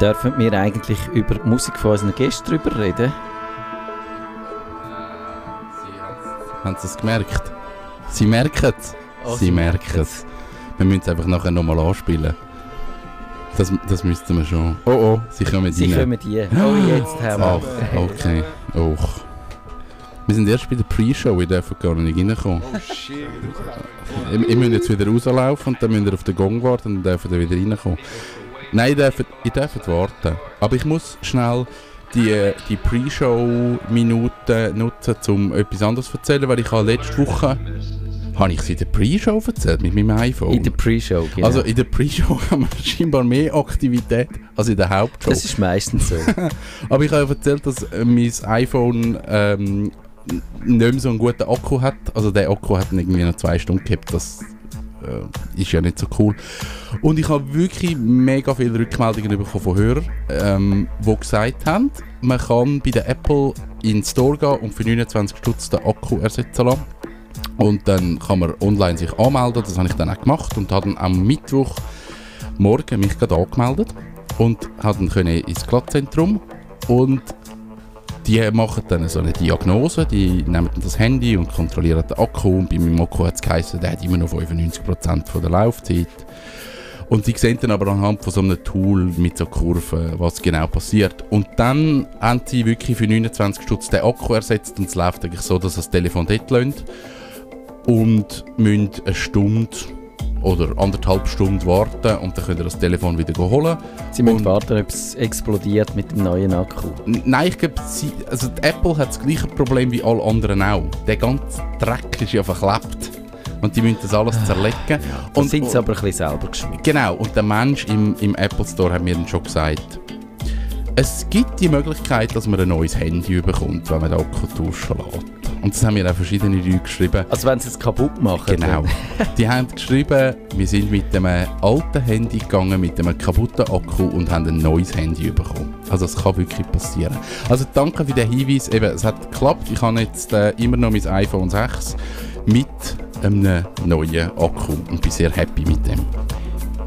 Dürfen wir eigentlich über die Musik von unseren Gästen drüber reden? Haben Sie es gemerkt? Sie merken es. Oh, sie sie merken es. Wir müssen es einfach nachher nochmal anspielen. Das, das müssten wir schon. Oh oh, sie kommen Sie rein. kommen die. Oh, jetzt haben wir. Ach, okay. Och. Wir sind erst bei der Pre-Show, wir dürfen gar nicht reinkommen. Oh shit. Ich, ich muss jetzt wieder rauslaufen und dann müsst ihr auf den Gong warten und dann dürfen ihr wieder reinkommen. Nein, ihr dürft, ihr dürft warten. Aber ich muss schnell die, die Pre-Show-Minuten nutzen, um etwas anderes zu erzählen, weil ich habe letzte Woche... Habe ich es in der Pre-Show erzählt mit meinem iPhone? In der Pre-Show, genau. Also in der Pre-Show haben wir scheinbar mehr Aktivität als in der Hauptshow. das ist meistens so. Aber ich habe ja erzählt, dass äh, mein iPhone ähm, nicht mehr so einen guten Akku hat. Also der Akku hat irgendwie noch zwei Stunden gehabt. Das äh, ist ja nicht so cool. Und ich habe wirklich mega viele Rückmeldungen bekommen von Hörern, ähm, die gesagt haben, man kann bei der Apple in den Store gehen und für 29 Stutz den Akku ersetzen lassen. Und dann kann man online sich anmelden. Das habe ich dann auch gemacht und habe dann am Mittwoch morgen mich gerade angemeldet und habe dann ins Glattzentrum und die machen dann so eine Diagnose, die nehmen dann das Handy und kontrollieren den Akku und bei meinem Akku hat es geheißen, der hat immer noch 95% von der Laufzeit. Und sie sehen dann aber anhand von so einem Tool mit so Kurven, was genau passiert. Und dann haben sie wirklich für 29 Stutz den Akku ersetzt und es läuft eigentlich so, dass das Telefon dort lässt und müssen eine Stunde oder anderthalb Stunden warten und dann könnt ihr das Telefon wieder holen. Sie müssen Und- warten, ob es explodiert mit dem neuen Akku. Nein, ich glaube, also Apple hat das gleiche Problem wie alle anderen auch. Der ganze Dreck ist ja verklebt. Und die müssen das alles zerlegen. Da und, sind sie aber ein bisschen selber geschwind. Genau, und der Mensch im, im Apple Store hat mir dann schon gesagt, es gibt die Möglichkeit, dass man ein neues Handy bekommt, wenn man den Akku tauschen lässt. Und das haben mir auch verschiedene Leute geschrieben. Also wenn sie es kaputt machen. Genau. Die haben geschrieben, wir sind mit einem alten Handy gegangen, mit einem kaputten Akku und haben ein neues Handy bekommen. Also es kann wirklich passieren. Also danke für den Hinweis. Eben, es hat geklappt. Ich habe jetzt äh, immer noch mein iPhone 6 mit einem neuen Akku und bin sehr happy mit dem.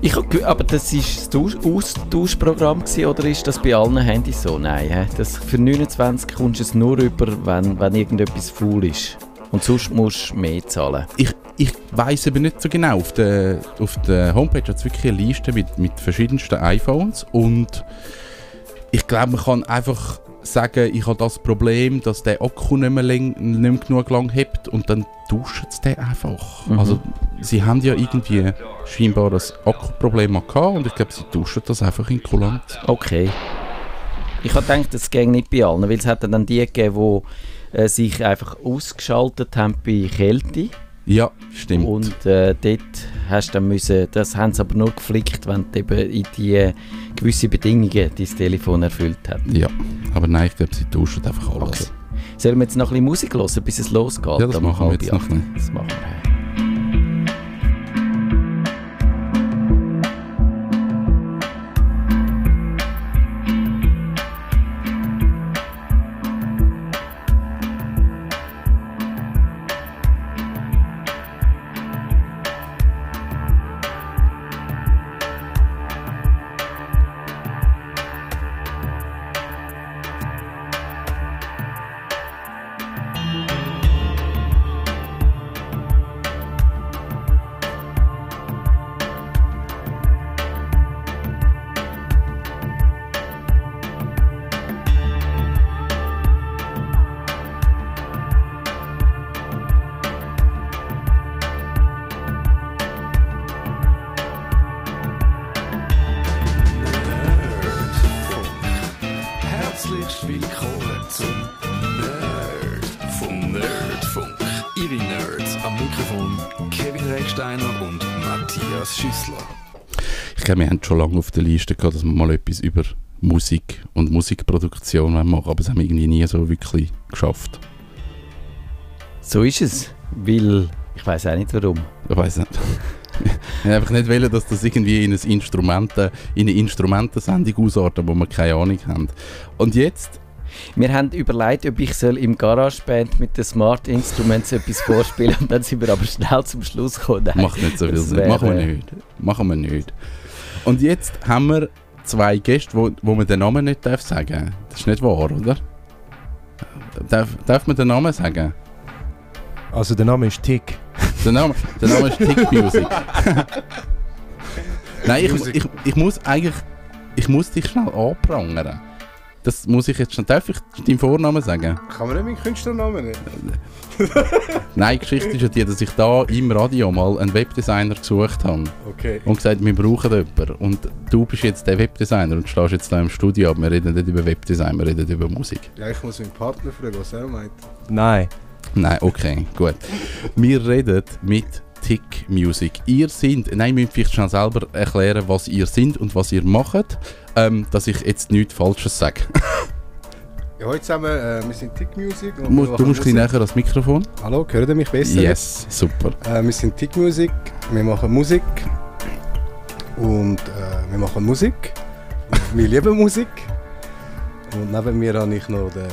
Ich aber das war das Tausch- Austauschprogramm oder ist das bei allen Handys so? Nein, das für 29 kommst du es nur über, wenn, wenn irgendetwas faul ist. Und sonst musst du mehr zahlen. Ich, ich weiß aber nicht so genau. Auf der, auf der Homepage hat es wirklich eine Liste mit, mit verschiedensten iPhones und ich glaube, man kann einfach sagen, ich habe das Problem, dass der Akku nicht mehr, läng, nicht mehr genug lang hebt und dann tauschen sie den einfach. Mhm. Also sie haben ja irgendwie scheinbar das Akkuproblem gehabt und ich glaube, sie tauschen das einfach in Kulant. Okay. Ich habe gedacht, das ging nicht bei allen, weil es hat dann die gegeben, die äh, sich einfach ausgeschaltet haben bei Kälte. Ja, stimmt. Und äh, dort hast du dann müssen, das haben sie aber nur geflickt, wenn du eben in die äh, gewisse Bedingungen dein Telefon erfüllt hat. ja, aber nein, ich glaube, sie tauschen einfach alles. Okay. Sollen wir jetzt noch ein bisschen Musik hören, bis es losgeht? Ja, das machen wir jetzt noch nicht. Das machen wir. Recksteiner und Matthias Schüssler. Ich glaube, wir haben schon lange auf der Liste gehabt, dass wir mal etwas über Musik und Musikproduktion machen wollen, aber das haben wir irgendwie nie so wirklich geschafft. So ist es, weil ich weiß auch nicht warum. Ich weiß nicht. Ich wollte einfach nicht wollen, dass das irgendwie in, ein Instrumenten, in eine Instrumentensendung ausartet, wo wir keine Ahnung haben. Und jetzt, Wir haben überlegt, ob ich soll im GarageBand mit den Smart Instruments etwas vorspielen und dann sind wir aber schnell zum Schluss gekommen. Nein, macht nicht so viel Sinn. Machen wir nicht. Machen wir nicht. Und jetzt haben wir zwei Gäste, wo, wo man den Namen nicht darf sagen Das ist nicht wahr, oder? Darf, darf man den Namen sagen? Also der Name ist Tick. Der Name, der Name ist Tick Music. Nein, ich, ich, ich muss eigentlich. Ich muss dich schnell anprangern. Das muss ich jetzt schon. Darf ich deinen Vornamen sagen? Kann man nicht meinen Künstlernamen nennen? Nein, die Geschichte ist ja die, dass ich da im Radio mal einen Webdesigner gesucht habe Okay. und gesagt, wir brauchen jemanden. Und du bist jetzt der Webdesigner und stehst jetzt da im Studio, aber wir reden nicht über Webdesign, wir reden über Musik. Ja, ich muss meinen Partner fragen, was er meint. Nein. Nein, okay, gut. Wir reden mit Tick Music. Ihr sind, nein, müsst vielleicht schon selber erklären, was ihr sind und was ihr macht, ähm, dass ich jetzt nichts Falsches sage. Ja, heute zusammen, äh, wir sind Tick Music. und musst du musst ein näher ans Mikrofon. Hallo, hört ihr mich besser? Yes, super. Äh, wir sind Tick Music, wir machen Musik. Und äh, wir machen Musik. Wir lieben Musik. Und neben mir habe ich noch den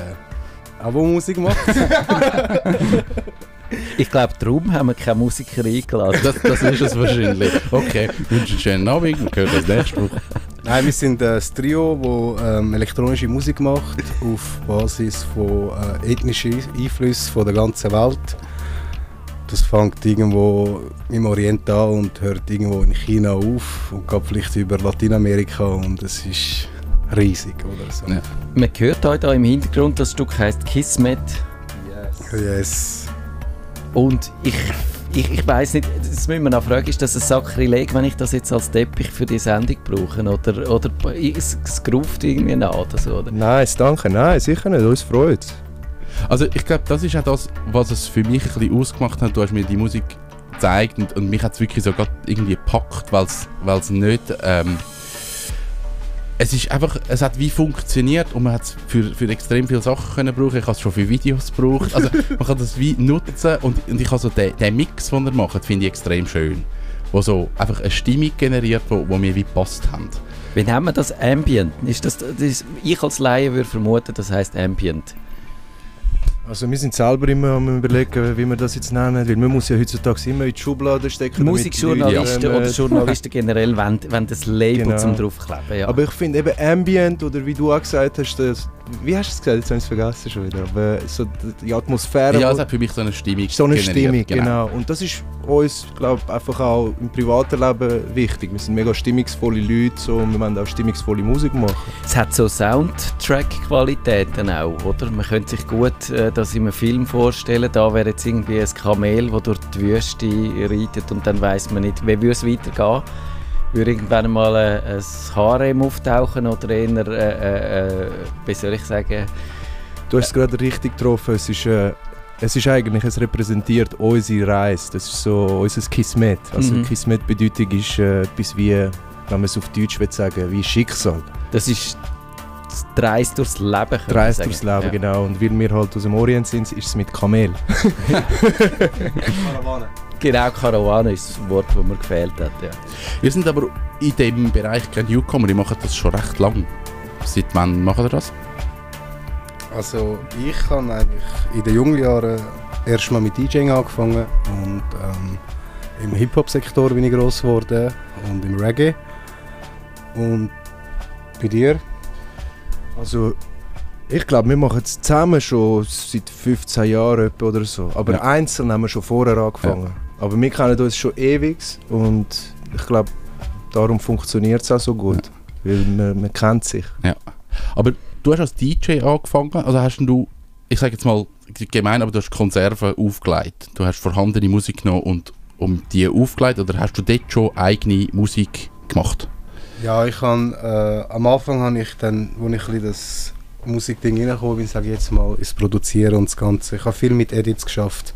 Abo Musik gemacht. Ich glaube, darum haben wir keine Musiker eingeladen. Das, das ist es wahrscheinlich. Okay, ich wünsche einen schönen Abend. Wir hören uns nächste Woche. Nein, wir sind äh, das Trio, das ähm, elektronische Musik macht auf Basis von äh, ethnischen Einflüssen von der ganzen Welt. Das fängt irgendwo im Orient an und hört irgendwo in China auf und geht vielleicht über Lateinamerika und es ist riesig oder so. Ja. Man hört heute da im Hintergrund, das Stück heißt Kismet. Yes. Und ich, ich, ich weiß nicht, das müssen wir noch fragen, ist das ein Sakrileg, wenn ich das jetzt als Teppich für die Sendung brauche? Oder, oder es, es gruft irgendwie nach oder so? Oder? Nein, danke, nein, sicher nicht, uns freut Also ich glaube, das ist auch das, was es für mich ein bisschen ausgemacht hat. Du hast mir die Musik gezeigt und, und mich hat es wirklich so irgendwie gepackt, weil es nicht... Ähm, es ist einfach, es hat wie funktioniert und man hat es für, für extrem viele Sachen können brauchen. Ich habe es schon für Videos gebraucht. Also man kann das wie nutzen und, und ich habe so den, den Mix, den er macht, finde ich extrem schön. Wo so einfach eine Stimmung generiert, wo, wo mir wie passt haben. Wie nennen wir das Ambient? Ist das, das ist, ich als Laie würde vermuten, das heißt Ambient. Also wir sind selber immer am überlegen, wie wir das jetzt nennen, weil man muss ja heutzutage immer in die Schublade stecken. Musikjournalisten Leute, oder ähm, Journalisten generell wollen, wollen das Label Genau. zum draufkleben. Ja. Aber ich finde eben Ambient oder wie du auch gesagt hast, das, wie hast du es gesagt, jetzt habe ich es vergessen schon wieder, aber so die- Atmosphäre, Ja, es hat für mich so eine Stimmung so eine generiert, Stimmung, genau. Und das ist uns, glaube ich, einfach auch im privaten Leben wichtig. Wir sind mega stimmungsvolle Leute so, und wir wollen auch stimmungsvolle Musik machen. Es hat so Soundtrack-Qualitäten auch, oder? Man könnte sich gut äh, das in einem Film vorstellen. Da wäre jetzt irgendwie ein Kamel, das durch die Wüste reitet und dann weiß man nicht, wie würde es weitergehen. Würde irgendwann mal äh, ein Harem auftauchen oder eher, äh, äh, wie soll ich sagen, Du hast es gerade richtig getroffen. Es ist, äh, es ist eigentlich, es repräsentiert unsere Reise. Das ist so unser Kismet. Also Mhm. Kismet-Bedeutung ist äh, etwas wie, wenn man es auf Deutsch will sagen, wie Schicksal. das ist das Dreis durchs Leben. sagen. durchs Leben, Ja. genau. Und weil wir halt aus dem Orient sind, ist es mit Kamel. Genau, Karawane ist das Wort, das mir gefehlt hat. Ja. Ihr sind aber in dem Bereich kein Newcomer, ihr macht das schon recht lang. Seit wann macht ihr das? Also ich habe eigentlich in den jungen Jahren erst mal mit DJing angefangen und ähm, im Hip-Hop-Sektor bin ich gross geworden und im Reggae. Und bei dir? Also, ich glaube, wir machen es zusammen schon seit 15 Jahren oder so. Aber Ja. einzeln haben wir schon vorher angefangen. Aber wir kennen uns schon ewig und ich glaube, darum funktioniert es auch so gut. Weil man, man kennt sich. Aber du hast als DJ angefangen, also hast du, ich sage jetzt mal gemein, aber du hast Konserven aufgelegt. Du hast vorhandene Musik genommen und um die aufgelegt oder hast du dort schon eigene Musik gemacht? Ja, ich han, äh, am Anfang habe ich dann, als ich ein das Musikding reingekommen bin, sage ich jetzt mal, ins Produzieren und das Ganze. Ich habe viel mit Edits geschafft.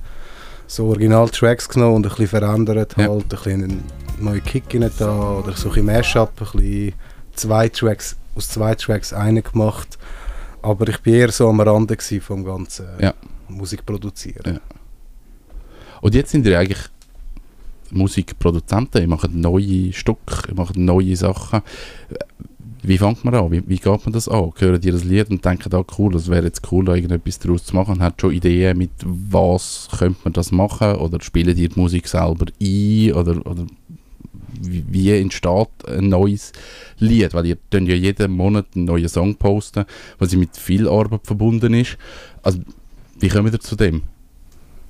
So Original-Tracks genommen und ein bisschen verändert, Ja. halt ein bisschen einen neuen Kick rein da oder so ein bisschen Mashup, ein bisschen zwei Tracks, aus zwei Tracks einen gemacht. Aber ich bin eher so am Rande vom ganzen Ja. Musik produzieren. Ja. Und jetzt sind ihr eigentlich Musikproduzenten, ihr macht neue Stücke, ihr macht neue Sachen. Wie fängt man an? Wie, wie geht man das an? Hören ihr das Lied und denken, ah cool, das wäre jetzt cool, da irgendetwas daraus zu machen? Und hat schon Ideen, mit was könnte man das machen? Oder spielen ihr die Musik selber ein? Oder, oder wie, entsteht ein neues Lied? Weil ihr könnt ja jeden Monat einen neuen Song posten, was mit viel Arbeit verbunden ist. Also, wie kommen ihr zu dem?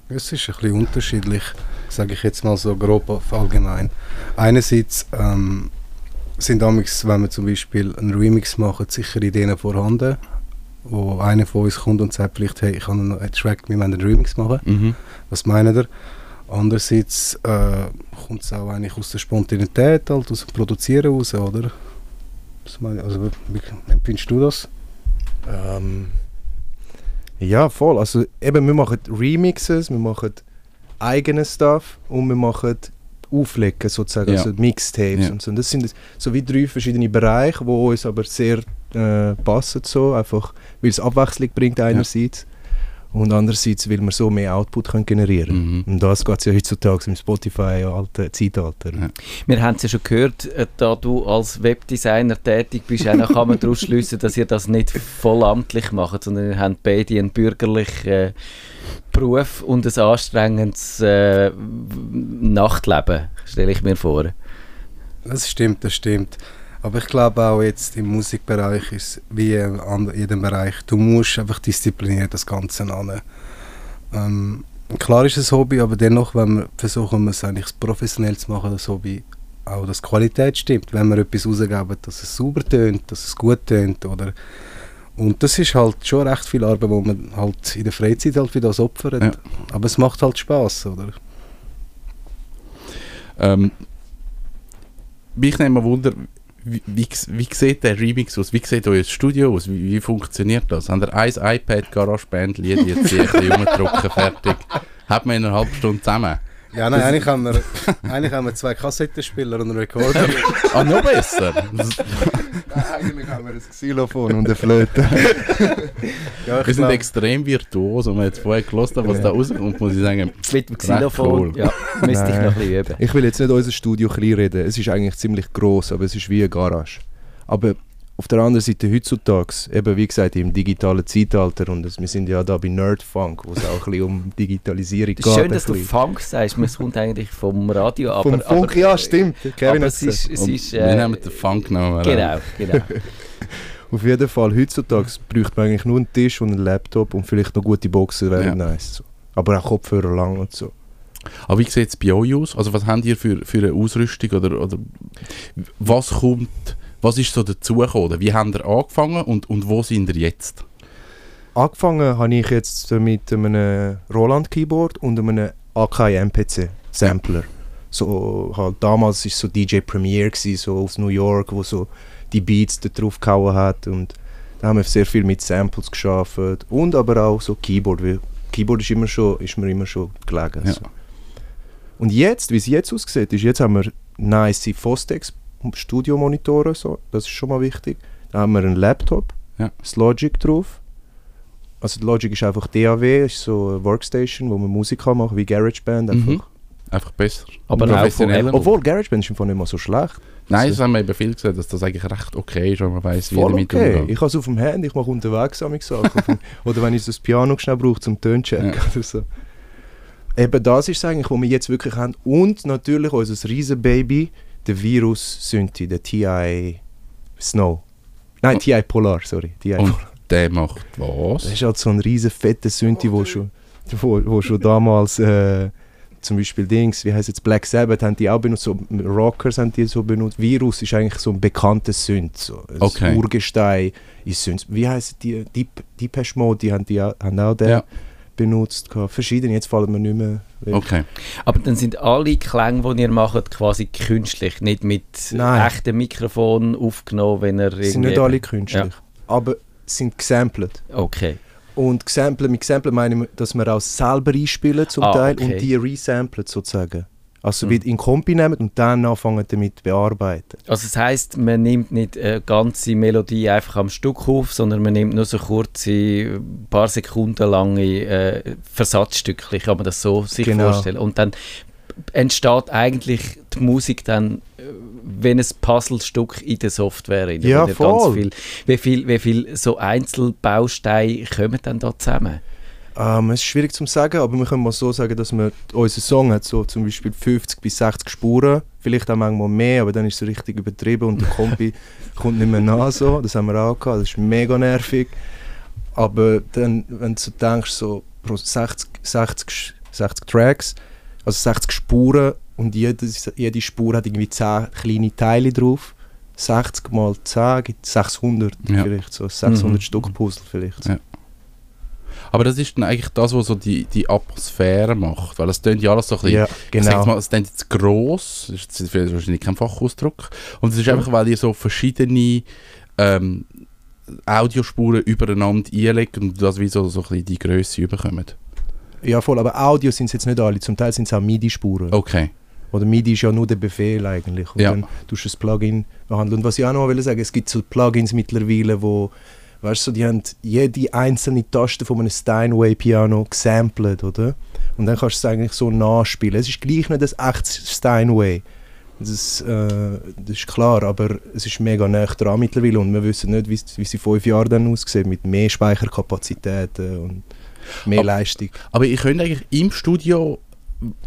Es ist ein bisschen unterschiedlich, sage ich jetzt mal so grob auf allgemein. Einerseits ähm, sind damals, wenn wir zum Beispiel einen Remix machen, sicher Ideen vorhanden, wo einer von uns kommt und sagt vielleicht, hey, ich habe noch einen Track, wir wollen einen Remix machen. Mhm. Was meint ihr? Andererseits äh, kommt es auch eigentlich aus der Spontanität, halt, aus dem Produzieren raus, oder? Meine, also, wie empfindest du das? Ähm, ja, voll. Also eben, wir machen Remixes, wir machen eigene Stuff und wir machen Auflegen sozusagen, Ja. also Mixtapes Ja. und so. Und das sind so wie drei verschiedene Bereiche, wo uns aber sehr äh, passen so, einfach weil es Abwechslung bringt einerseits und andererseits, weil wir so mehr Output können generieren Mhm. Und das geht es ja heutzutage im Spotify, alten Zeitalter. Ja. Wir haben es ja schon gehört, äh, da du als Webdesigner tätig bist, auch kann man daraus schliessen, dass ihr das nicht vollamtlich macht, sondern ihr habt beide einen bürgerlichen äh, Beruf und ein anstrengendes äh, Nachtleben, stelle ich mir vor. Das stimmt, das stimmt. Aber ich glaube auch jetzt im Musikbereich ist es wie in jedem Bereich, du musst einfach diszipliniert das Ganze an. Ähm, klar ist es ein Hobby, aber dennoch, wenn wir versuchen, es eigentlich professionell zu machen, das Hobby, auch dass die Qualität stimmt, wenn wir etwas rausgeben, dass es sauber tönt, dass es gut tönt, oder und das ist halt schon recht viel Arbeit, wo man halt in der Freizeit halt für das opfert. Ja. Aber es macht halt Spaß, oder? Ähm, mich nimmt mal Wunder, wie, wie, wie sieht der Remix aus? Wie sieht euer Studio aus? Wie, wie funktioniert das? Habt ihr ein iPad, GarageBand, Lied, jetzt hier rumdrucken, fertig? Hat man in einer halben Stunde zusammen? Ja, nein, eigentlich haben, wir, eigentlich haben wir zwei Kassettenspieler und einen Recorder. Ah, noch besser! Das, Eigentlich haben wir ein Xylophon und eine Flöte. ja, wir sind glaub- extrem virtuos und wir haben jetzt vorher gehört, was da rauskommt, muss ich sagen. Mit dem Xylophon, cool. ja, müsste ich Nein. noch ein bisschen üben. Ich will jetzt nicht unser Studio klein reden. Es ist eigentlich ziemlich groß, aber es ist wie eine Garage. Aber auf der anderen Seite heutzutage, eben wie gesagt, im digitalen Zeitalter und es, wir sind ja da bei Nerdfunk, wo es auch ein bisschen um Digitalisierung Es ist schön, dass du. Funk sagst, man kommt eigentlich vom Radio, aber, Vom Funk, aber, ja stimmt. Kevin es ist, es ist wir äh, nehmen den Funk genommen. genau, genau. Auf jeden Fall, heutzutage bräuchte man eigentlich nur einen Tisch und einen Laptop und vielleicht noch gute Boxen, wäre Ja. nice. So. Aber auch Kopfhörer lang und so. Aber wie sieht es bei euch aus? Also was habt ihr für, für eine Ausrüstung oder, oder was kommt, was ist so dazugekommen? Wie habt ihr angefangen und, und wo sind ihr jetzt? Angefangen habe ich jetzt mit einem Roland Keyboard und einem Akai MPC Sampler. So halt damals ist so DJ Premier gsi, so aus New York, wo so die Beats da drauf gehauen hat und da haben wir sehr viel mit Samples geschafft und aber auch so Keyboard, weil Keyboard ist immer schon ist mir immer schon gelegen. Ja. So. Und jetzt, wie es jetzt aussieht, ist jetzt haben wir nice Fostex Studiomonitore, so, das ist schon mal wichtig. Da haben wir einen Laptop, Ja. das Logic drauf. Also die Logic ist einfach DAW, ist so eine Workstation, wo man Musik kann machen wie GarageBand einfach. Mhm. Einfach besser. Aber Professioneller. Obwohl GarageBand ist im Fall nicht mal so schlecht. Nein, das haben wir eben viel gesagt, dass das eigentlich recht okay ist, wenn man weiss, wie Voll damit okay. umgeht. Ich habe es auf dem Handy, ich mache unterwegs amig Sachen. Oder wenn ich so das Piano schnell brauche zum Toncheck Ja. oder so. Eben das ist es eigentlich, was wir jetzt wirklich haben. Und natürlich unser Riesenbaby, der Virus Synthi, der TI Snow. Nein, Und- TI Polar, sorry. TI Und Polar. der macht was? Das ist halt so ein riesen fetter Synthi, wo schon, wo, wo schon damals äh, zum Beispiel Dings, wie heißt jetzt Black Sabbath, haben die auch benutzt, so Rockers haben die so benutzt. Virus ist eigentlich so ein bekanntes Synth, so ein Okay. Urgestein ist Synth. Wie heißt die? Deep, Deepesh Mode, die haben, die auch, haben auch den Ja. Benutzt. Verschiedene, jetzt fallen mir nicht mehr weg. Okay. Aber dann sind alle Klänge, die ihr macht, quasi künstlich, nicht mit Nein. echten Mikrofon aufgenommen, wenn ihr Sie sind nicht irgendwie- alle künstlich. Aber sind gesampelt. Okay. Und gesampelt, mit gesampelt meine ich, dass wir auch selber einspielen zum Ah, Teil okay. und die resamplen sozusagen. Also Mhm. in Kompi nehmen und dann anfangen damit zu bearbeiten. Also das heißt, man nimmt nicht eine ganze Melodie einfach am Stück auf, sondern man nimmt nur so kurze, ein paar Sekunden lange äh, Versatzstückchen, kann man das so sich Genau. vorstellen. Und dann entsteht eigentlich die Musik dann äh, wie ein Puzzlestück in der Software. rein, Ja, voll. viel, wie viel, wie viel so Einzelbausteine kommen dann da zusammen? Ähm, es ist schwierig zu sagen, aber wir können mal so sagen, dass wir, unser Song hat so zum Beispiel 50 bis 60 Spuren, vielleicht auch manchmal mehr, aber dann ist es richtig übertrieben und der Kompi kommt nicht mehr nach so, das haben wir auch gehabt, das ist mega nervig. Aber dann, wenn du denkst, so pro 60, 60, 60 Tracks, also 60 Spuren und jede, jede Spur hat irgendwie 10 kleine Teile drauf. 60 mal 10 gibt 600 Ja. vielleicht, so 600 Mhm. Stück Puzzle vielleicht. Ja. Aber das ist dann eigentlich das, was so die, die Atmosphäre macht, weil es tönt ja alles so ein bisschen Ja, genau. mal, es klingt jetzt gross, das ist wahrscheinlich kein Fachausdruck. Und es ist einfach, weil ihr so verschiedene ähm, Audiospuren übereinander einlegt und das wie so, so ein bisschen die Größe überkommt. Ja, voll, aber Audio sind es jetzt nicht alle. Zum Teil sind es auch MIDI-Spuren. Okay. Oder MIDI ist ja nur der Befehl eigentlich. Und Ja. dann tust du das Plugin behandeln. Und was ich auch noch will sagen, es gibt so Plugins mittlerweile, wo, weißt du, die haben jede einzelne Taste von einem Steinway-Piano gesampelt, oder? Und dann kannst du es eigentlich so nachspielen. Es ist gleich nicht das echtes Steinway. Das, äh, das ist klar, aber es ist mega nah dran mittlerweile und wir wissen nicht, wie wie es in fünf Jahren dann aussieht, mit mehr Speicherkapazitäten und mehr Aber- Leistung. Aber ihr könnt eigentlich im Studio,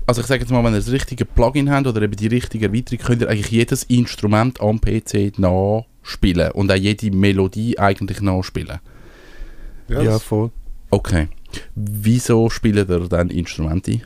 also ich sage jetzt mal, wenn ihr das richtige Plugin habt oder eben die richtige Erweiterung, könnt ihr eigentlich jedes Instrument am PC nachspielen und auch jede Melodie eigentlich nachspielen. Ja, Ja, voll. Okay. Wieso spielt ihr dann Instrumente ein?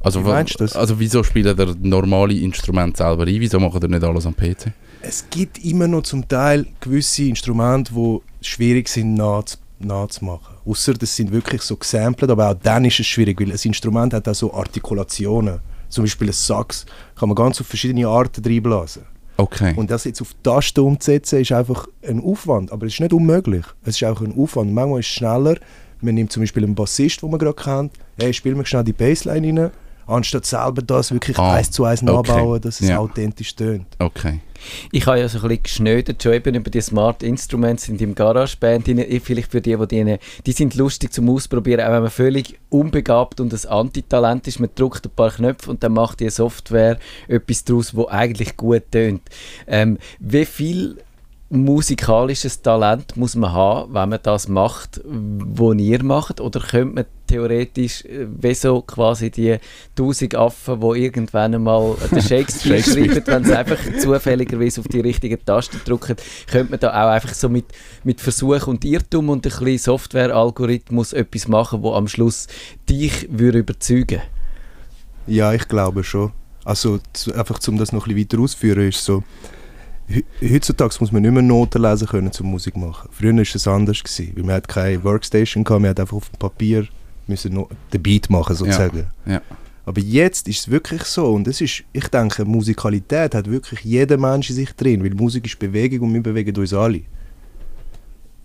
Also, Wie wa- meinst du das? also wieso spielt ihr normale Instrumente selber ein? Wieso macht ihr nicht alles am PC? Es gibt immer noch zum Teil gewisse Instrumente, die schwierig sind nachzu- nachzumachen. Außer das sind wirklich so gesampelt, aber auch dann ist es schwierig, weil ein Instrument hat auch so Artikulationen. Zum Beispiel ein Sax kann man ganz auf verschiedene Arten reinblasen. Okay. Und das jetzt auf die Taste umzusetzen, ist einfach ein Aufwand. Aber es ist nicht unmöglich. Es ist auch ein Aufwand. Manchmal ist es schneller. Man nimmt zum Beispiel einen Bassist, den man gerade kennt. Hey, spiel mir schnell die Bassline rein. Anstatt selber das wirklich Ah, eins zu eins okay. nachbauen, dass es Ja. authentisch tönt. okay. Ich habe ja so ein bisschen geschnödert, schon eben über die Smart Instruments in dem GarageBand. Vielleicht für die, die die, die sind lustig zum Ausprobieren, auch wenn man völlig unbegabt und ein Antitalent ist. Man drückt ein paar Knöpfe und dann macht die Software etwas daraus, wo eigentlich gut tönt. Ähm, wie viel musikalisches Talent muss man haben, wenn man das macht, was ihr macht? Oder könnte man theoretisch, äh, wie so quasi die tausend Affen, die irgendwann einmal den Shakespeare Shakespeare. schreiben, wenn sie einfach zufälligerweise auf die richtigen Tasten drücken, könnte man da auch einfach so mit, mit Versuch und Irrtum und ein bisschen Software-Algorithmus etwas machen, wo am Schluss dich würde überzeugen Ja, ich glaube schon. Also einfach um das noch ein bisschen weiter auszuführen, ist so, heutzutage muss man nicht mehr Noten lesen können zum Musik machen. Früher war es anders, gewesen, weil man hat keine Workstation gehabt, man hat einfach auf dem Papier müssen no den Beat machen sozusagen. ja. Aber jetzt ist es wirklich so und es ist, ich denke, Musikalität hat wirklich jeder Mensch in sich drin, weil Musik ist Bewegung und wir bewegen uns alle.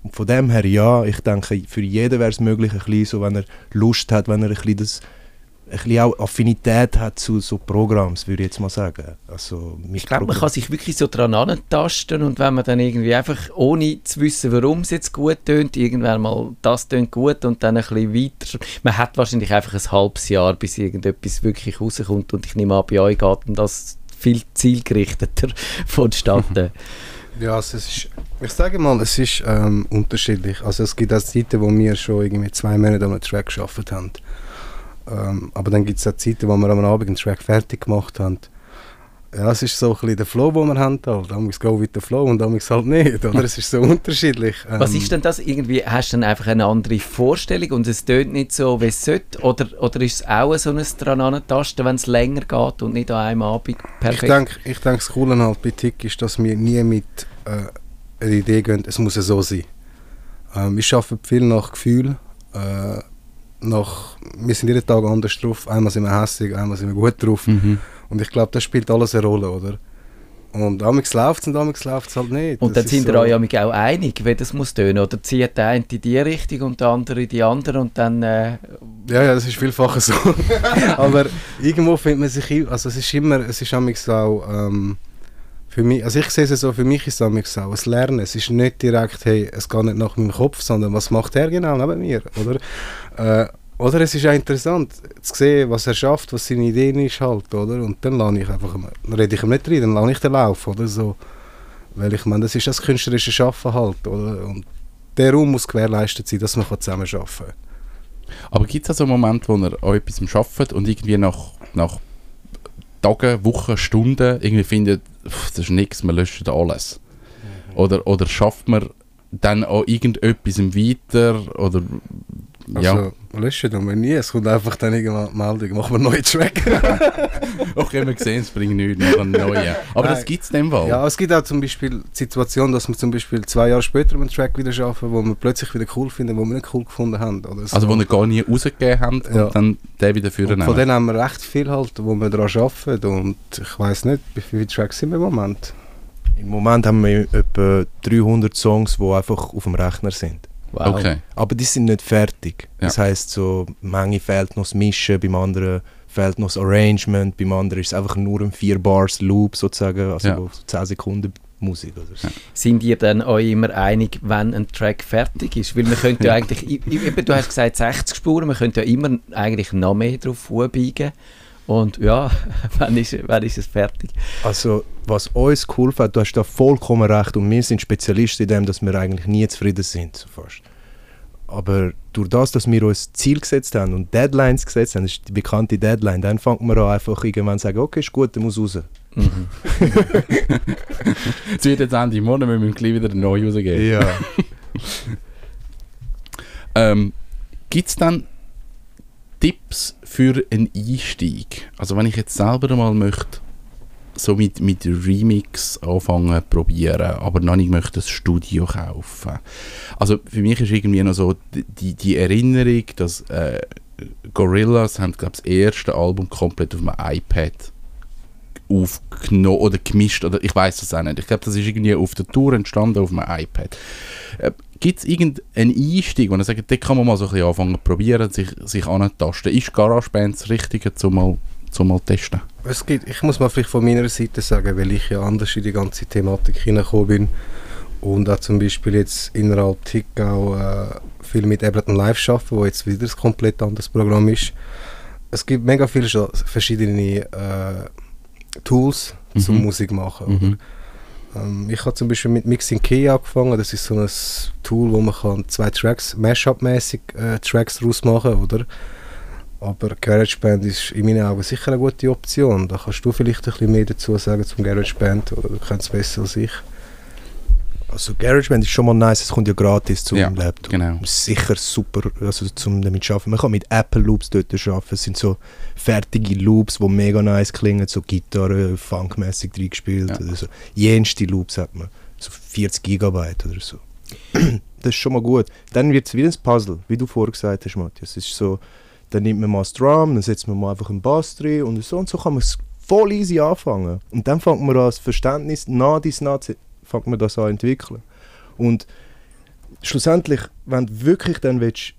Und von dem her, ja, ich denke, für jeden wäre es möglich, ein bisschen so, wenn er Lust hat, wenn er ein bisschen, das, bisschen auch Affinität hat zu so Programms, würde ich jetzt mal sagen. Also, Ich glaube, man kann sich wirklich so dran antasten und wenn man dann irgendwie einfach, ohne zu wissen, warum es jetzt gut tönt, irgendwann mal, das tönt gut und dann ein bisschen weiter. Man hat wahrscheinlich einfach ein halbes Jahr, bis irgendetwas wirklich rauskommt und ich nehme an, bei euch geht das viel zielgerichteter vonstatten. Ja, also es ist, ich sage mal, es ist ähm, unterschiedlich. Also es gibt auch Zeiten, wo wir schon irgendwie zwei Monate an einem Track gearbeitet haben. Ähm, aber dann gibt es auch Zeiten, wo wir am Abend einen Track fertig gemacht haben. Ja, es ist so ein bisschen der Flow, den wir haben. Halt. Damals go with the flow und damals halt nicht. Oder? Es ist so unterschiedlich. Was Ähm, ist denn das? Irgendwie hast du dann einfach eine andere Vorstellung und es tönt nicht so, wie es sollte? Oder, oder ist es auch so ein dran antasten, wenn es länger geht und nicht an einem Abend Ich perfekt? denke, ich denk, das Coole halt bei Tick ist, dass wir nie mit äh, einer Idee gehen, es muss ja so sein. Ähm, wir arbeiten viel nach Gefühl. Äh, nach, wir sind jeden Tag anders drauf. Einmal sind wir hässlich, einmal sind wir gut drauf. Mhm. Und ich glaube, das spielt alles eine Rolle, oder? Und amigs läuft es und amigs läuft es halt nicht. Und Das dann sind so- ihr euch amig auch einig, wie das muss tönen. Oder zieht der eine in die Richtung und der andere in die andere und dann... Äh, Ja, ja, das ist vielfach so. Aber irgendwo findet man sich, also es ist immer, es ist amigs auch, ähm, für mich, also ich sehe es so, für mich ist es auch ein Lernen. Es ist nicht direkt, hey, es geht nicht nach meinem Kopf, sondern was macht er genau neben mir, oder? Äh, oder es ist auch interessant zu sehen, was er schafft, was seine Ideen ist halt, oder? Und dann lerne ich einfach, dann rede ich ihm nicht rein, dann lerne ich den Lauf, oder so. Weil ich meine, das ist das künstlerische Schaffen halt, oder? Und der Raum muss gewährleistet sein, dass man zusammen arbeiten kann. Aber gibt es auch so einen Moment, wo ihr an etwas arbeitet und irgendwie nach, nach Tagen, Wochen, Stunden irgendwie findet, "Pff, das ist nichts, wir löschen alles? Oder, oder schafft man dann auch irgendetwas weiter? Oder, ja. Löschen tun wir nie. Es kommt einfach dann irgendwann die Meldung, machen wir einen neuen Track. Okay, wir sehen es, bringt nichts, noch einen neuen. Aber das Nein. gibt es in dem Fall. ja, es gibt auch zum Beispiel die Situation, dass wir zum Beispiel zwei Jahre später einen Track wieder schaffen, wo wir plötzlich wieder cool finden, wo wir nicht cool gefunden haben. Oder so. Also, wo ihr gar nie rausgegeben habt Ja. und dann den wieder führen und von denen haben wir recht viel halt, wo wir daran arbeiten. Und ich weiß nicht, wie viele Tracks sind wir im Moment. Im Moment haben wir etwa 300 Songs, die einfach auf dem Rechner sind. Wow. Okay. Aber die sind nicht fertig. Ja. Das heisst, so, Menge fehlt noch das Mischen, beim anderen fehlt noch das Arrangement, beim anderen ist es einfach nur ein 4-Bars-Loop sozusagen, also Ja. so 10 Sekunden Musik oder so. Sind ihr dann euch immer einig, wenn ein Track fertig ist? Weil man könnte ja eigentlich, eben, du hast gesagt 60 Spuren, man könnte ja immer eigentlich noch mehr drauf vorbiegen. Und ja, wann ist, wann ist es fertig? Also, was uns cool fällt, du hast da vollkommen recht und wir sind Spezialisten in dem, dass wir eigentlich nie zufrieden sind, so fast. Aber durch das, dass wir uns Ziel gesetzt haben und Deadlines gesetzt haben, das ist die bekannte Deadline, dann fängt man an einfach irgendwann zu sagen, okay, ist gut, der muss raus. Mhm. Es wird jetzt Ende Monat, wir müssen gleich wieder neu rausgeben. Ja. Ähm, Gibt es dann Tipps für einen Einstieg? Also wenn ich jetzt selber mal möchte, so mit, mit Remix anfangen probieren, aber noch nicht möchte das Studio kaufen. Also für mich ist irgendwie noch so die- die, Erinnerung, dass äh, Gorillaz haben, glaube das erste Album komplett auf einem iPad aufgenommen oder gemischt oder ich weiß es auch nicht. Ich glaube, das ist irgendwie auf der Tour entstanden auf einem iPad. Äh, Gibt es irgendeinen Einstieg, wo man sagt, da kann man mal so ein bisschen anfangen probieren, sich, sich anzutasten? Ist GarageBand das Richtige, zum mal, zum mal testen? Es gibt, ich muss mal vielleicht von meiner Seite sagen, weil ich ja anders in die ganze Thematik hineingekommen bin und auch zum Beispiel jetzt innerhalb TIC auch äh, viel mit Ableton Live arbeite, wo jetzt wieder ein komplett anderes Programm ist. Es gibt mega viele verschiedene äh, Tools zum Mhm. Musik machen. Mhm. Ähm, ich habe zum Beispiel mit Mixing Key angefangen. Das ist so ein Tool, wo man kann zwei Tracks, Mashup-mäßig äh, Tracks daraus machen oder? Aber GarageBand ist in meinen Augen sicher eine gute Option. Da kannst du vielleicht ein bisschen mehr dazu sagen zum GarageBand oder du kennst es besser als ich. Also GarageBand ist schon mal nice, es kommt ja gratis zum Ja, Laptop. genau. Sicher super, also zum damit zu arbeiten. Man kann mit Apple Loops dort arbeiten. Es sind so fertige Loops, die mega nice klingen, so Gitarre, funkmäßig reingespielt Ja. oder so. Jenste Loops hat man, so 40 Gigabyte oder so. das ist schon mal gut. Dann wird es wieder ein Puzzle, wie du vorher gesagt hast, Matthias. Es ist so, dann nimmt man mal das Drum, dann setzt man mal einfach einen Bass drin und so und so kann man es voll easy anfangen. Und dann fängt man an, das Verständnis nah dies nah fängt man das an entwickeln. Und schlussendlich, wenn du wirklich dann willst,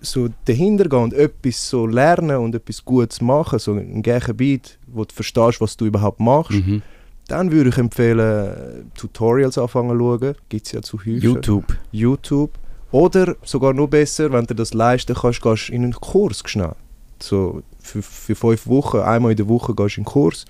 so dahinter gehen und etwas so lernen und etwas Gutes machen, so ein gleichen Beat, wo du verstehst, was du überhaupt machst, Mhm. dann würde ich empfehlen, Tutorials anfangen zu schauen. Gibt es ja zu häufig. YouTube. YouTube. Oder sogar noch besser, wenn du das leisten kannst, gehst du in einen Kurs schnell. So für, für fünf Wochen, einmal in der Woche gehst du in einen Kurs.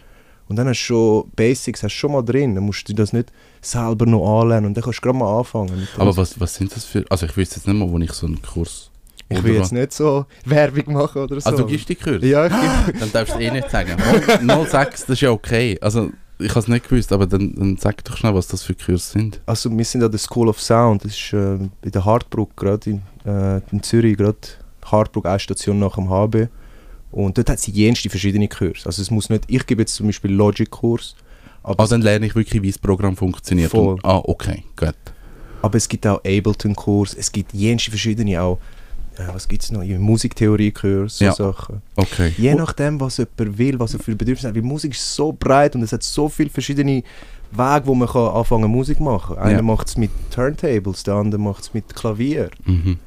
Und dann hast du schon Basics hast du schon mal drin. Dann musst du das nicht selber noch anlernen. Und dann kannst du gerade mal anfangen. Aber was, was sind das für... Also ich wüsste jetzt nicht mal, wo ich so einen Kurs... ich will jetzt nicht so Werbung machen oder so. Also du gibst die Kurs? ja, ich gebe- Dann darfst du es eh nicht sagen. 0, 06, das ist ja okay. Also ich habe es nicht gewusst, aber dann, dann sag doch schnell, was das für Kurse sind. Also wir sind an der School of Sound. Das ist äh, bei der Hartbruck, gerade in, äh, in Zürich, gerade Hartbruck, eine Station nach dem HB. Und dort hat sie jenste verschiedene Kurse. Also es muss nicht, ich gebe jetzt zum Beispiel Logic-Kurs, aber, Also dann lerne ich wirklich, wie das Programm funktioniert. Voll. Und, ah, okay, gut. aber es gibt auch Ableton-Kurs, es gibt jenste verschiedene auch äh, was gibt es noch? Ich habe Musiktheorie gehört, so Ja. Sachen. Okay. Je nachdem, was jemand will, was er für Bedürfnisse hat. Weil Musik ist so breit und es hat so viele verschiedene Wege, wo man kann anfangen Musik machen kann. Einer Ja. macht es mit Turntables, der andere macht es mit Klavier. Mhm.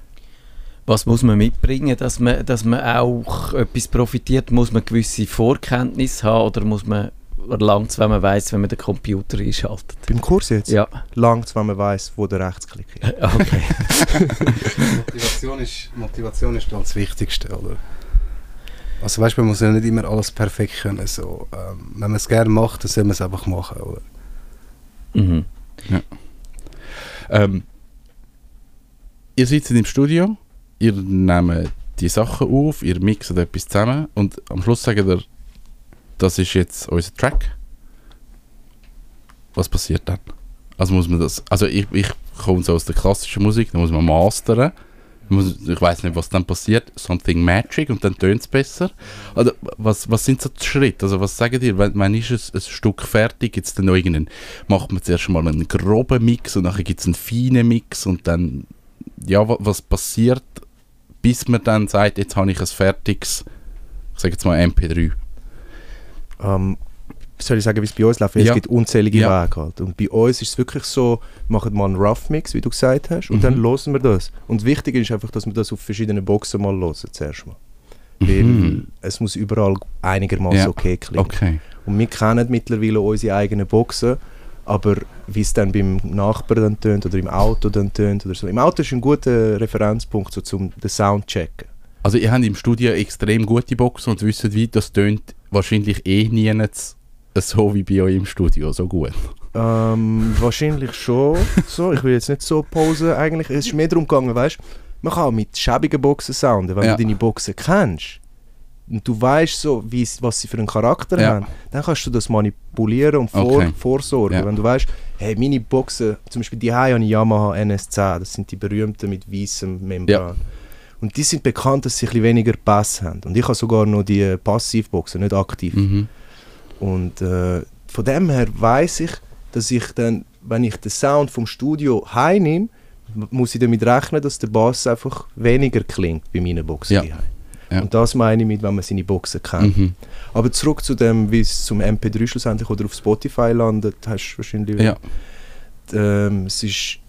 Was muss man mitbringen, dass man, dass man auch etwas profitiert? Muss man gewisse Vorkenntnisse haben oder muss man langt wenn man weiß, wenn man den Computer einschaltet? Beim Kurs jetzt? Ja, Langt, wenn man weiß, wo der Rechtsklick ist. okay. Motivation ist, Motivation ist das Wichtigste, oder? Also weißt du, man muss ja nicht immer alles perfekt können. So, ähm, wenn man es gerne macht, dann soll man es einfach machen, oder? mhm. Ähm, ihr sitzt im Studio, ihr nehmt die Sachen auf, ihr mixt etwas zusammen und am Schluss sagt ihr, das ist jetzt unser Track. Was passiert dann? Also muss man das, also ich, ich komme so aus der klassischen Musik, da muss man mastern. Muss, ich weiß nicht, was dann passiert. Something magic und dann tönt es besser. Oder was, was sind so die Schritte? Also was sagen ihr, wenn, wenn ist ein, ein Stück fertig, gibt es dann noch irgendeinen, macht man zuerst mal einen groben Mix und nachher gibt es einen feinen Mix und dann, ja, wa- was passiert, bis man dann sagt, jetzt habe ich ein fertiges, ich sage jetzt mal MP3. Ähm, soll ich sagen, wie es bei uns läuft? Ja. Es gibt unzählige Ja. Wege halt. Und bei uns ist es wirklich so, wir machen mal einen Rough Mix, wie du gesagt hast, und Mhm. dann hören wir das. Und wichtig ist einfach, dass wir das auf verschiedenen Boxen mal hören, zuerst mal. Weil Mhm. es muss überall einigermaßen Ja. okay klingen. Okay. Und wir kennen mittlerweile unsere eigenen Boxen, aber wie es dann beim Nachbarn dann tönt oder im Auto dann tönt oder so. Im Auto ist ein guter Referenzpunkt, so zum den Sound checken. Also ihr habt im Studio extrem gute Boxen und wisst wie, das tönt wahrscheinlich eh nie so wie bei euch im Studio, so gut. Ähm, wahrscheinlich schon. So, ich will jetzt nicht so posen. Eigentlich, es ist mehr darum gegangen, weißt man kann auch mit schäbigen Boxen sounden. Wenn Ja. du deine Boxen kennst und du weißt so, wie, was sie für einen Charakter Ja. haben, dann kannst du das manipulieren und vor, Okay. vorsorgen. Ja. Wenn du weißt, hey, meine Boxen, zum Beispiel die habe ich Yamaha NS10, das sind die berühmten mit weißem Membran. Und die sind bekannt, dass sie ein weniger Bass haben. Und ich habe sogar noch die Passivboxen, nicht aktiv. Mhm. Und äh, von dem her weiß ich, dass ich dann, wenn ich den Sound vom Studio heimnehme, muss ich damit rechnen, dass der Bass einfach weniger klingt bei meinen Boxen. Ja. Ja. Und das meine ich mit, wenn man seine Boxen kennt. Mhm. Aber zurück zu dem, wie es zum MP3 schlussendlich oder auf Spotify landet, hast du wahrscheinlich. Ja. Ähm, es ist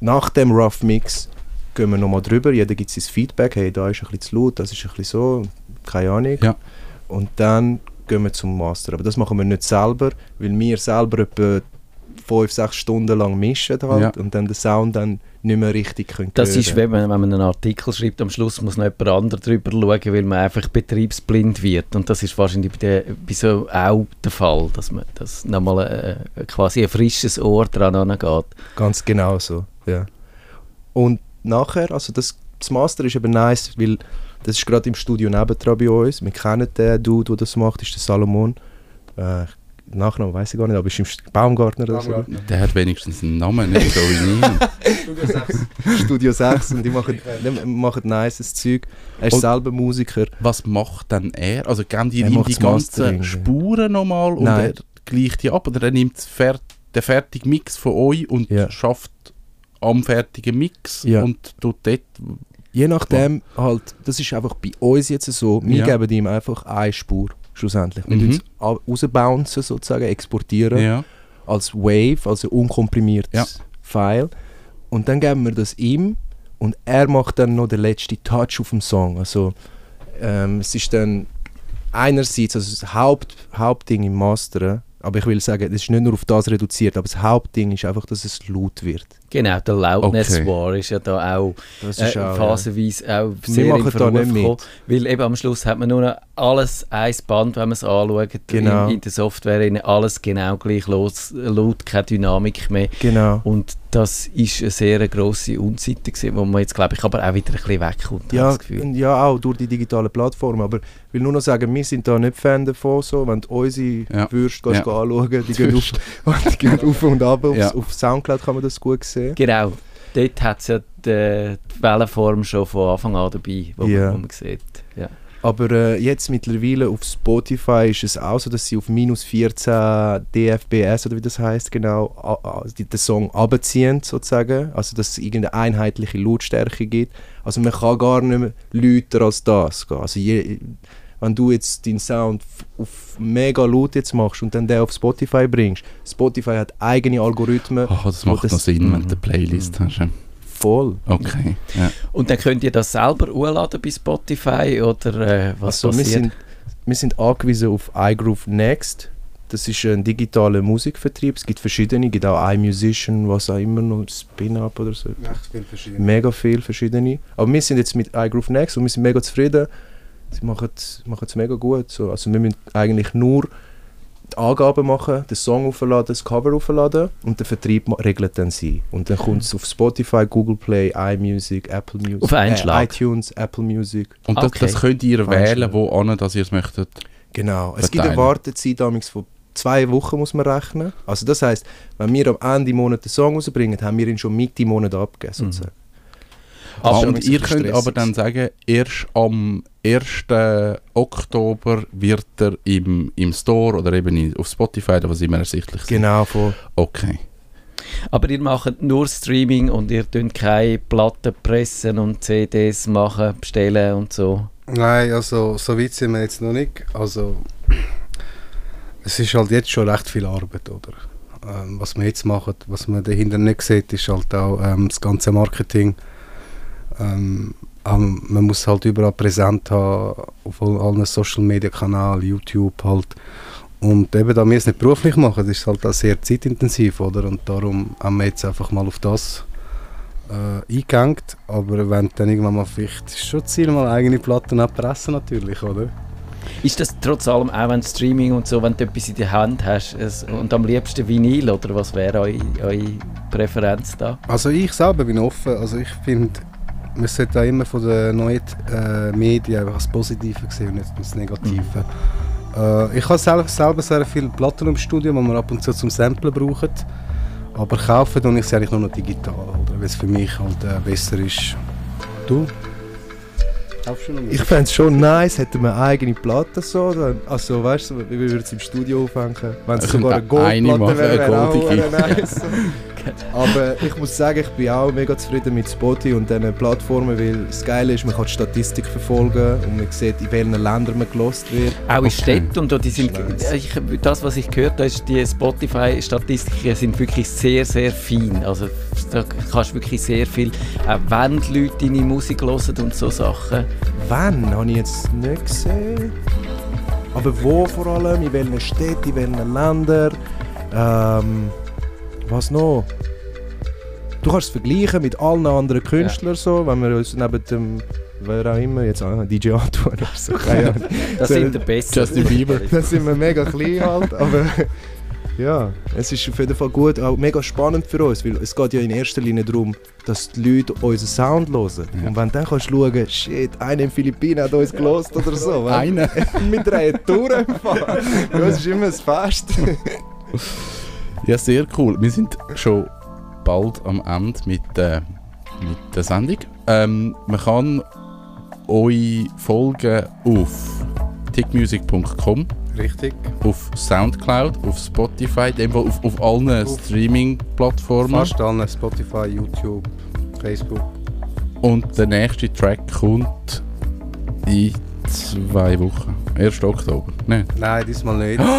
nach dem Rough Mix gehen wir nochmal drüber, jeder gibt sein Feedback, hey, da ist ein bisschen zu laut, das ist ein bisschen so, keine Ahnung. Ja. Und dann gehen wir zum Master. Aber das machen wir nicht selber, weil wir selber etwa 5, 6 Stunden lang mischen halt Ja. und dann den Sound dann nicht mehr richtig können Das hören. ist, wenn man, wenn man einen Artikel schreibt, am Schluss muss noch jemand anderes drüber schauen, weil man einfach betriebsblind wird. Und das ist wahrscheinlich bei, der, bei so auch der Fall, dass man dass nochmal äh, quasi ein frisches Ohr dran angeht. Ganz genau so, ja. Und nachher, also das, das Master ist eben nice, weil das ist gerade im Studio nebendran bei uns. Wir kennen den Dude, der das macht, ist der Salomon. Äh, Nachnamen weiß ich gar nicht, aber ist im Baumgartner oder so. Der hat wenigstens einen Namen, nicht so wie ich. Studio 6 und die machen, die machen nices Zeug. Er ist Und- selber Musiker. Was macht dann er? Also geben die Er ihm die ganzen. Spuren nochmal und Nein. er gleicht die ab? Oder er nimmt fer den fertigen Mix von euch und Ja. schafft am fertigen Mix Ja. und tut dort... Je nachdem, halt, das ist einfach bei uns jetzt so, wir Ja. geben ihm einfach eine Spur, schlussendlich. Wir Mhm. es rausbouncen, sozusagen, exportieren. Ja. als Wave, also unkomprimiertes Ja. File. Und dann geben wir das ihm und er macht dann noch den letzten Touch auf dem Song. Also ähm, es ist dann einerseits also das Haupt, Hauptding im Masteren, aber ich will sagen, es ist nicht nur auf das reduziert, aber das Hauptding ist einfach, dass es laut wird. Genau, der Loudness Okay. War ist ja da auch Das äh, ist auch, ja. phasenweise auch Wir sehr machen in da nicht gekommen, weil eben am Schluss hat man nur noch alles, ein Band, wenn man es anschaut, Genau. in, in der Software, alles genau gleich los, laut, keine Dynamik mehr. Genau. Und das ist eine sehr grosse Unseite gewesen, wo man jetzt, glaube ich, aber auch wieder ein bisschen wegkommt, Ja, das Gefühl. und ja, auch durch die digitalen Plattformen. Aber ich will nur noch sagen, wir sind da nicht Fan davon. So. Wenn du unsere Ja. Würste Ja. anschauen, die gehen, auf, die gehen auf und ab. Auf, Ja. auf Soundcloud kann man das gut sehen. Genau, dort hat es ja die, die Wellenform schon von Anfang an dabei, wo, Ja. man, wo man sieht. Ja. Aber äh, jetzt mittlerweile auf Spotify ist es auch so, dass sie auf minus 14 DFBS oder wie das heißt genau, den Song abziehen sozusagen. Also dass es irgendeine einheitliche Lautstärke gibt. Also man kann gar nicht mehr lauter als das gehen. Also je, wenn du jetzt deinen Sound auf mega laut jetzt machst und dann den auf Spotify bringst, Spotify hat eigene Algorithmen. Ah, das macht noch Sinn, wenn du eine Mhm. Playlist hast. Voll. Okay. Ja. Und dann könnt ihr das selber hochladen bei Spotify oder äh, was also wir passiert? sind, wir sind angewiesen auf iGroove Next. Das ist ein digitaler Musikvertrieb. Es gibt verschiedene, es gibt auch iMusician, was auch immer noch, Spin-Up oder so. Echt viel verschieden. Mega viel verschiedene. Aber wir sind jetzt mit iGroove Next und wir sind mega zufrieden. Sie machen es machen es mega gut. So. Also wir müssen eigentlich nur die Angaben machen, den Song aufladen, das Cover aufladen und der Vertrieb regelt dann sie. Und dann kommt es auf Spotify, Google Play, iMusic, Apple Music, Auf einen Schlag. iTunes, Apple Music. Und das, Okay. das könnt ihr wählen, wo an, dass ihr es möchtet. Genau. Es gibt eine Verteilen. Wartezeit von zwei Wochen, muss man rechnen. Also das heißt, wenn wir am Ende Monat den Song rausbringen, haben wir ihn schon Mitte Monat abgegeben, sozusagen. Ah, schon und ihr könnt stressig aber dann sagen, erst am 1. Oktober wird er im, im Store oder eben in, auf Spotify oder was immer ersichtlich ist. Genau, von Okay. Aber ihr macht nur Streaming und ihr tut keine Platten pressen und CDs machen, bestellen und so. Nein, also so weit sind wir jetzt noch nicht. Also es ist halt jetzt schon recht viel Arbeit, oder? Ähm, was wir jetzt machen, was man dahinter nicht sieht, ist halt auch ähm, das ganze Marketing. Ähm, ähm, man muss halt überall präsent haben, auf all- allen Social Media Kanälen, YouTube halt. Und eben, da wir es nicht beruflich machen, ist es halt auch sehr zeitintensiv, oder? Und darum haben wir jetzt einfach mal auf das äh, eingegangen. Aber wenn dann irgendwann mal vielleicht, ist schon Ziel, mal eigene Platten abpressen natürlich, oder? Ist das trotz allem auch wenn Streaming und so, wenn du etwas in der Hand hast es, und am liebsten Vinyl oder was wäre eure, eure Präferenz da? Also ich selber bin offen. Also ich finde, man sollte auch immer von den neuen äh, Medien einfach das Positive sehen und nicht das Negative. Äh, ich habe selber, selber sehr viele Platten im Studio, die man ab und zu zum Samplen braucht. Aber kaufen tue ich sie eigentlich nur noch digital, oder? weil es für mich halt äh, besser ist. Du? Ich fände es schon nice, hätten wir eigene Platte so. Dann, also weißt du, wir würden es im Studio aufhängen. Wenn es sogar eine Goldplatte wäre, wäre auch nice. Aber ich muss sagen, ich bin auch mega zufrieden mit Spotify und diesen Plattformen, weil das Geile ist, man kann die Statistik verfolgen und man sieht, in welchen Ländern man gelost wird. Auch in Okay. Städten und da die sind, ich, das was ich gehört habe, ist, die Spotify-Statistiken sind wirklich sehr, sehr fein. Also da kannst du wirklich sehr viel, auch wenn die Leute deine Musik hören und so Sachen. Wann? Habe ich jetzt nicht gesehen. Aber wo vor allem? In welchen Städten, in welchen Ländern? Ähm, was noch? Du kannst es vergleichen mit allen anderen Künstlern, so, wenn wir uns neben dem, wer auch immer, jetzt ah, DJ Antoine oder so, keine Ahnung. Das So, sind die Besten. Justin Bieber. Dann sind wir mega klein halt, aber ja, es ist auf jeden Fall gut, auch mega spannend für uns, weil es geht ja in erster Linie darum, dass die Leute unseren Sound hören. Ja. Und wenn du dann kannst du schauen, shit, einer in Philippinen hat uns gelost oder so. Einer. Wir drehen Touren uns ist immer ein Fest. Ja, sehr cool. Wir sind schon bald am Ende mit, äh, mit der Sendung. Ähm, man kann euch folgen auf tickmusic.com, Richtig. auf Soundcloud, auf Spotify, dem auf, auf allen Auf- Streaming-Plattformen. Fast alle, Spotify, YouTube, Facebook. Und der nächste Track kommt in zwei Wochen. 1. Oktober. Nein. Nein, diesmal nicht.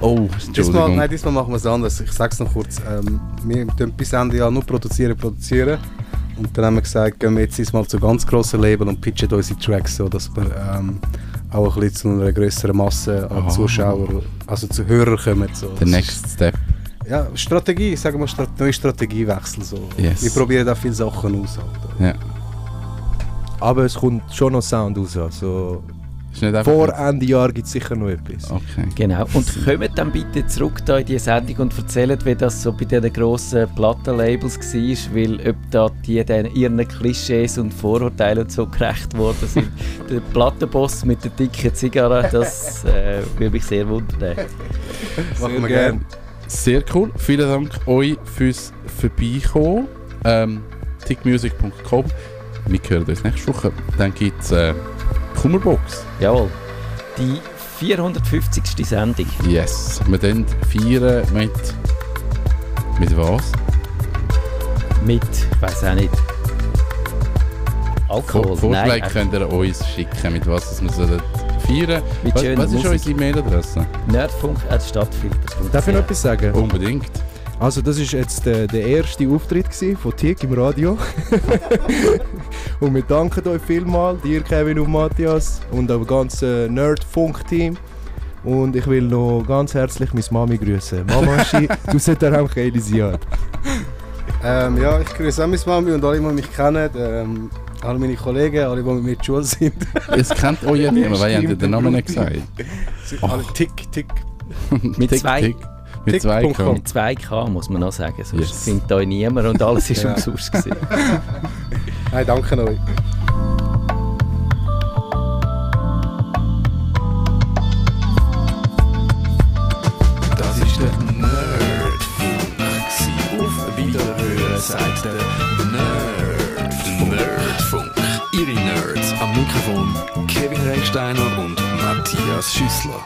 Oh, Diesmal, Entschuldigung. nein, diesmal machen wir es anders. Ich sage es noch kurz. Ähm, wir tun bis Ende Jahr nur produzieren, produzieren. Und dann haben wir gesagt, gehen wir jetzt diesmal zu ganz grossen Label und pitchen unsere Tracks so, dass wir ähm, auch ein bisschen zu einer größeren Masse an Ah. Zuschauer, also zu Hörern kommen. So. Der Next Step. Ja, Strategie, sagen wir neue Strategiewechsel. So. Yes. Wir probieren auch viele Sachen aus. Halt. Ja. Aber es kommt schon noch Sound raus. Also vor Ende Jahr gibt es sicher noch etwas. Okay. Genau. Und kommt dann bitte zurück da in die Sendung und erzählt, wie das so bei diesen grossen Plattenlabels war, weil ob da die dann ihren Klischees und Vorurteilen und so gerecht worden sind. der Plattenboss mit der dicken Zigarre, das äh, würde mich sehr wundern. Machen wir gerne. Sehr cool. Vielen Dank euch fürs Vorbeikommen. Ähm, tickmusic.com. Wir hören uns nächste Woche. Dann gibt es äh, Kummerbox. Jawohl. Die 450. Sendung. Yes. Wir dann feiern mit. Mit was? Mit, ich weiß auch nicht. Vor Alkohol. Vorschläge Nein, könnt ihr uns schicken, mit was das wir sollen feiern Mit Was, was ist Musik. unsere E-Mail-Adresse? Nerdfunk at Stadtfilter. Darf ich noch etwas sagen? Unbedingt. Also das ist jetzt der, der erste Auftritt von Tick im Radio. und wir danken euch vielmals, dir Kevin und Matthias und dem ganzen Nerd-Funk-Team. Und ich will noch ganz herzlich meine Mami grüßen. Mama, Schi, du solltest auch Elisiad. Ähm, ja, ich grüße auch meine Mami und alle, die mich kennen. Ähm, alle meine Kollegen, alle, die mit mir in der Schule sind. Es kennt euch ja niemand, weil ihr den Namen nicht gesagt. Sind alle tick, tick. Mit Tick, zwei- tick. Mit zwei Tick.com. K. Mit 2K muss man noch sagen, sonst Yes. findet euch niemand und alles ist Ja. umsonst gewesen. Nein, danke euch. Das ist der Nerdfunk. Auf Wiederhören sagt der Nerd. Nerdfunk. Ihre Nerds am Mikrofon Kevin Recksteiner und Matthias Schüssler.